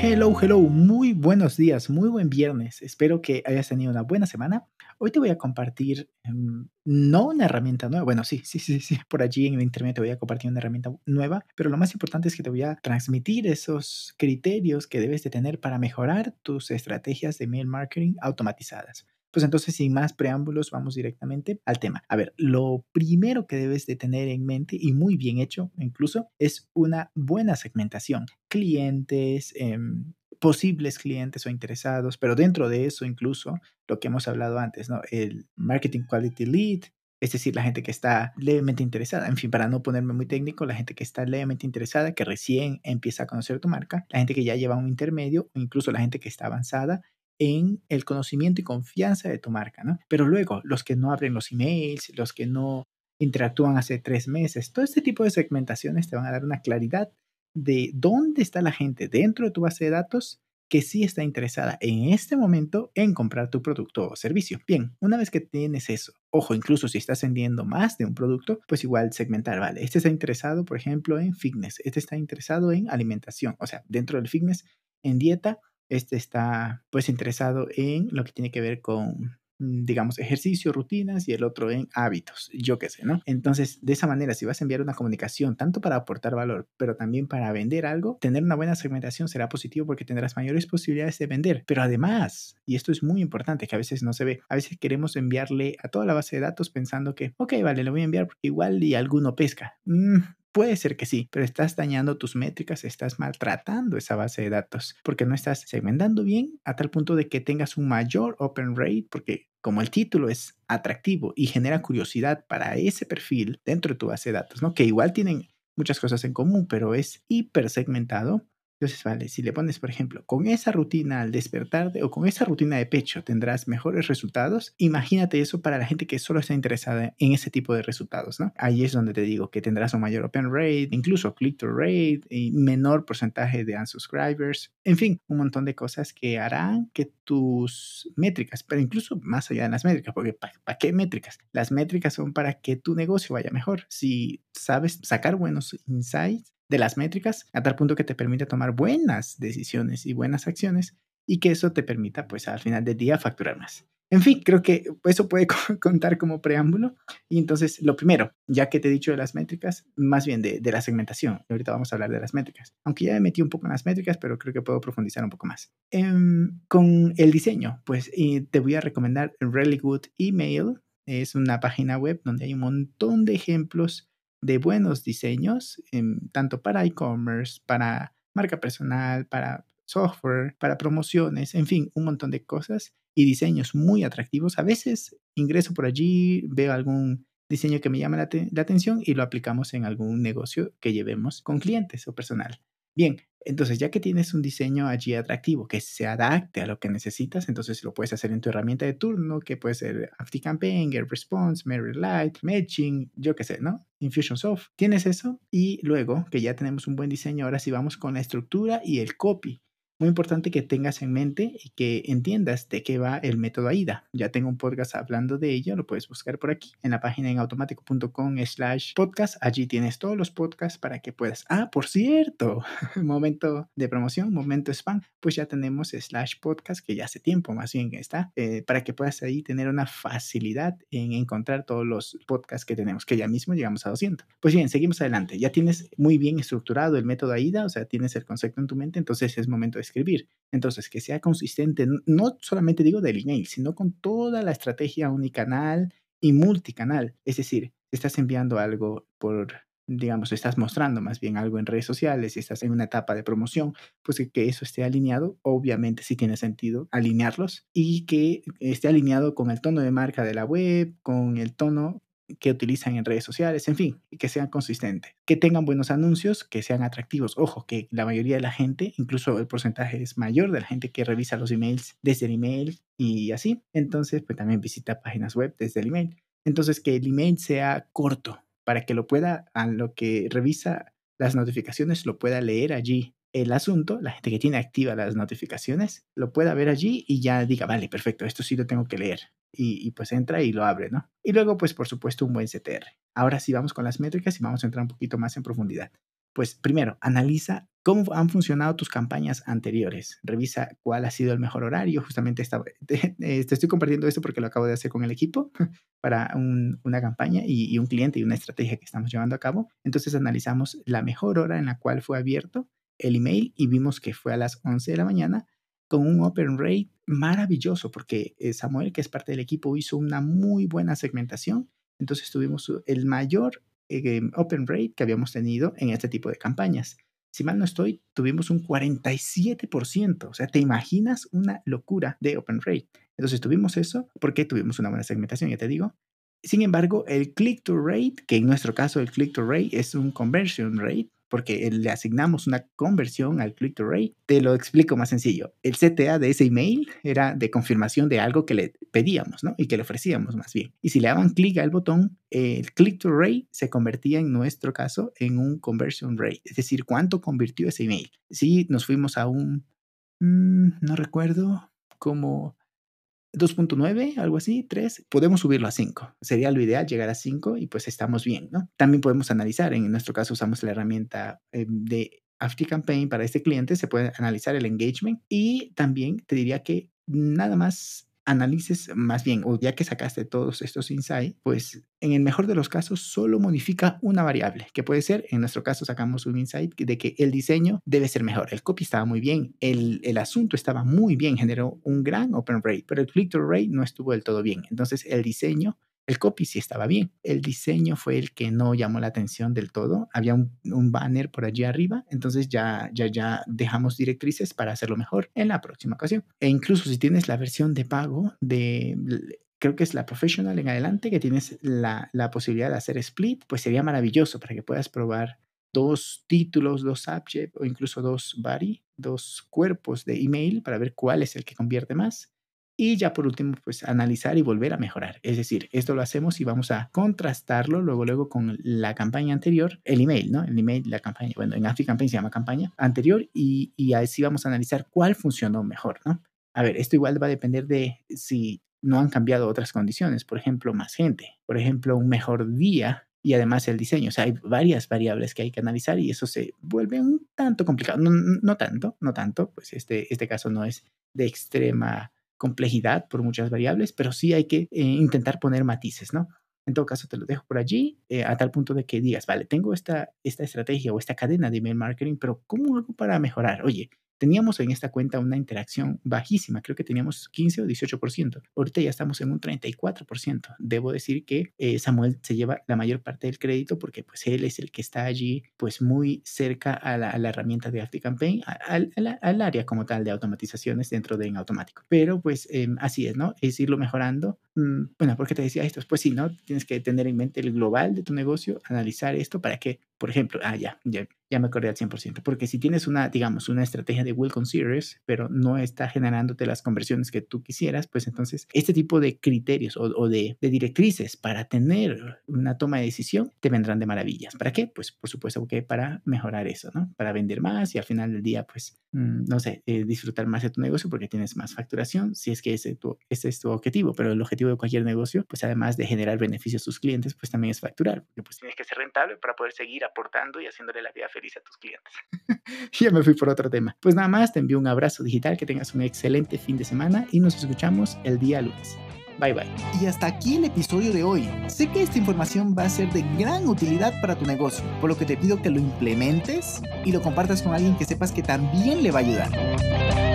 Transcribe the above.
Hello, hello, muy buenos días, muy buen viernes. Espero que hayas tenido una buena semana. Hoy te voy a compartir, em, no una herramienta nueva, bueno, sí, sí, sí, sí, por allí en internet te voy a compartir una herramienta nueva, pero lo más importante es que te voy a transmitir esos criterios que debes de tener para mejorar tus estrategias de mail marketing automatizadas. Pues entonces, sin más preámbulos, vamos directamente al tema. A ver, lo primero que debes de tener en mente y muy bien hecho incluso es una buena segmentación. Clientes, em, posibles clientes o interesados, pero dentro de eso incluso lo que hemos hablado antes, ¿no? El marketing quality lead, es decir, la gente que está levemente interesada, en fin, para no ponerme muy técnico, la gente que está levemente interesada, que recién empieza a conocer tu marca, la gente que ya lleva un intermedio o incluso la gente que está avanzada en el conocimiento y confianza de tu marca, ¿no? Pero luego, los que no abren los emails, los que no interactúan hace tres meses, todo este tipo de segmentaciones te van a dar una claridad de dónde está la gente dentro de tu base de datos que sí está interesada en este momento en comprar tu producto o servicio. Bien, una vez que tienes eso, ojo, incluso si estás vendiendo más de un producto, pues igual segmentar, vale, este está interesado, por ejemplo, en fitness, este está interesado en alimentación, o sea, dentro del fitness, en dieta, este está pues interesado en lo que tiene que ver con mm, digamos, ejercicio, rutinas y el otro en hábitos, yo qué sé, ¿no? Entonces, de esa manera, si vas a enviar una comunicación, tanto para aportar valor, pero también para vender algo, tener una buena segmentación será positivo porque tendrás mayores posibilidades de vender. Pero además, y esto es muy importante, que a veces no se ve, a veces queremos enviarle a toda la base de datos pensando que, ok, vale, lo voy a enviar porque igual y alguno pesca. Mm, Puede ser que sí, pero estás dañando tus métricas, estás maltratando esa base de datos porque no estás segmentando bien a tal punto de que tengas un mayor open rate porque como el título es atractivo y genera curiosidad para ese perfil dentro de tu base de datos, ¿no? Que igual tienen muchas cosas en común, pero es hiper segmentado, entonces, vale, si le pones, por ejemplo, con esa rutina al despertar o con esa rutina de pecho tendrás mejores resultados, imagínate eso para la gente que solo está interesada en ese tipo de resultados, ¿no? Ahí es donde te digo que tendrás un mayor open rate, incluso click-through rate y menor porcentaje de unsubscribers, en fin, un montón de cosas que harán que tus métricas, pero incluso más allá de las métricas, porque ¿para qué métricas? Las métricas son para que tu negocio vaya mejor. Si sabes sacar buenos insights, de las métricas a tal punto que te permite tomar buenas decisiones y buenas acciones y que eso te permita pues al final del día facturar más. En fin, creo que eso puede contar como preámbulo. Y entonces, lo primero, ya que te he dicho de las métricas, más bien de, la segmentación. Ahorita vamos a hablar de las métricas. Aunque ya me metí un poco en las métricas, pero creo que puedo profundizar un poco más. Em, con el diseño, pues te voy a recomendar Really Good Email. Es una página web donde hay un montón de ejemplos de buenos diseños, tanto para e-commerce, para marca personal, para software, para promociones, en fin, un montón de cosas y diseños muy atractivos. A veces ingreso por allí, veo algún diseño que me llama la, la atención y lo aplicamos en algún negocio que llevemos con clientes o personal. Bien, entonces, ya que tienes un diseño allí atractivo que se adapte a lo que necesitas, entonces lo puedes hacer en tu herramienta de turno, que puede ser ActiveCampaign, GetResponse, MailerLite, Matching, yo qué sé, ¿no? Infusionsoft. Tienes eso y luego que ya tenemos un buen diseño, ahora sí vamos con la estructura y el copy muy importante que tengas en mente y que entiendas de qué va el método AIDA. Ya tengo un podcast hablando de ello, lo puedes buscar por aquí en la página en automático.com slash podcast. Allí tienes todos los podcasts para que puedas. Ah, por cierto, momento de promoción, momento spam, pues ya tenemos slash podcast que ya hace tiempo más bien está, eh, para que puedas ahí tener una facilidad en encontrar todos los podcasts que tenemos, que ya mismo llegamos a 200. Pues bien, seguimos adelante. Ya tienes muy bien estructurado el método AIDA, o sea, tienes el concepto en tu mente, entonces es momento de escribir. Entonces, que sea consistente, no solamente digo del email, sino con toda la estrategia unicanal y multicanal. Es decir, estás enviando algo por, digamos, estás mostrando más bien algo en redes sociales y estás en una etapa de promoción, pues que eso esté alineado, obviamente sí tiene sentido alinearlos y que esté alineado con el tono de marca de la web, con el tono que utilizan en redes sociales, en fin, que sean consistentes, que tengan buenos anuncios, que sean atractivos. Ojo, que la mayoría de la gente, incluso el porcentaje es mayor de la gente que revisa los emails desde el email y así, entonces pues también visita páginas web desde el email. Entonces que el email sea corto para que lo pueda, a lo que revisa las notificaciones lo pueda leer allí el asunto, la gente que tiene activas las notificaciones, lo pueda ver allí y ya diga, vale, perfecto, esto sí lo tengo que leer. Y, pues entra y lo abre, ¿no? Y luego, pues por supuesto, un buen CTR. Ahora sí vamos con las métricas y vamos a entrar un poquito más en profundidad. Pues primero, analiza cómo han funcionado tus campañas anteriores. Revisa cuál ha sido el mejor horario. Justamente esta, te, te, estoy compartiendo esto porque lo acabo de hacer con el equipo para un, una campaña y, y un cliente y una estrategia que estamos llevando a cabo. Entonces analizamos la mejor hora en la cual fue abierto el email y vimos que fue a las 11 de la mañana con un open rate maravilloso porque eh, Samuel, que es parte del equipo, hizo una muy buena segmentación. Entonces tuvimos el mayor eh, open rate que habíamos tenido en este tipo de campañas. Si mal no estoy, tuvimos un 47%. O sea, ¿te imaginas una locura de open rate? Entonces tuvimos eso porque tuvimos una buena segmentación, ya te digo. Sin embargo, el click-to rate, que en nuestro caso el click-to rate es un conversion rate, porque le asignamos una conversión al click to rate. Te lo explico más sencillo. El CTA de ese email era de confirmación de algo que le pedíamos, ¿no? Y que le ofrecíamos más bien. Y si le daban clic al botón, el click to rate se convertía en nuestro caso en un conversion rate, es decir, cuánto convirtió ese email. Si nos fuimos a un, mmm, no recuerdo, como 2.9, algo así, 3, podemos subirlo a 5. Sería lo ideal llegar a 5 y pues estamos bien, ¿no? También podemos analizar, en nuestro caso usamos la herramienta eh, de Campaign para este cliente, se puede analizar el engagement y también te diría que nada más analices más bien, o ya que sacaste todos estos insights, pues en el mejor de los casos solo modifica una variable, que puede ser, en nuestro caso sacamos un insight de que el diseño debe ser mejor. El copy estaba muy bien, el, el asunto estaba muy bien, generó un gran open rate, pero el click-through rate no estuvo del todo bien. Entonces el diseño el copy sí estaba bien. El diseño fue el que no llamó la atención del todo. Había un, banner por allí arriba, entonces ya, ya, ya dejamos directrices para hacerlo mejor en la próxima ocasión. E incluso si tienes la versión de pago de creo que es la professional en adelante, que tienes la, la, posibilidad de hacer split, pues sería maravilloso para que puedas probar dos títulos, dos subject o incluso dos body, dos cuerpos de email para ver cuál es el que convierte más. Y ya por último, pues analizar y volver a mejorar. Es decir, esto lo hacemos y vamos a contrastarlo luego, luego con la campaña anterior, el email, ¿no? El email, la campaña, bueno, en Campaign se llama campaña anterior y, y así vamos a analizar cuál funcionó mejor, ¿no? A ver, esto igual va a depender de si no han cambiado otras condiciones, por ejemplo, más gente, por ejemplo, un mejor día y además el diseño. O sea, hay varias variables que hay que analizar y eso se vuelve un tanto complicado. No, no tanto, no tanto, pues este, este caso no es de extrema complejidad por muchas variables, pero sí hay que eh, intentar poner matices, ¿no? En todo caso, te lo dejo por allí, eh, a tal punto de que digas, vale, tengo esta, esta estrategia o esta cadena de email marketing, pero ¿cómo hago para mejorar? Oye, Teníamos en esta cuenta una interacción bajísima, creo que teníamos 15 o 18%. Ahorita ya estamos en un 34%. Debo decir que eh, Samuel se lleva la mayor parte del crédito porque pues él es el que está allí pues muy cerca a la, a la herramienta de ActiveCampaign, al, al, área como tal de automatizaciones dentro de en automático. Pero pues eh, así es, ¿no? Es irlo mejorando. Mm, bueno, ¿por qué te decía esto? Pues sí, ¿no? Tienes que tener en mente el global de tu negocio, analizar esto para que, por ejemplo, ah, ya, ya, ya me acordé al 100%, porque si tienes una, digamos, una estrategia de will considerers, pero no está generándote las conversiones que tú quisieras, pues entonces este tipo de criterios o, o de, de, directrices para tener una toma de decisión te vendrán de maravillas. ¿Para qué? Pues por supuesto que para mejorar eso, ¿no? Para vender más y al final del día, pues, mmm, no sé, eh, disfrutar más de tu negocio porque tienes más facturación, si es que ese, tu, ese es tu objetivo, pero el objetivo de cualquier negocio, pues además de generar beneficios a tus clientes, pues también es facturar, porque pues tienes que ser rentable para poder seguir aportando y haciéndole la vida feliz a tus clientes. ya me fui por otro tema. Pues nada más, te envío un abrazo digital, que tengas un excelente fin de semana y nos escuchamos el día lunes. Bye bye. Y hasta aquí el episodio de hoy. Sé que esta información va a ser de gran utilidad para tu negocio, por lo que te pido que lo implementes y lo compartas con alguien que sepas que también le va a ayudar.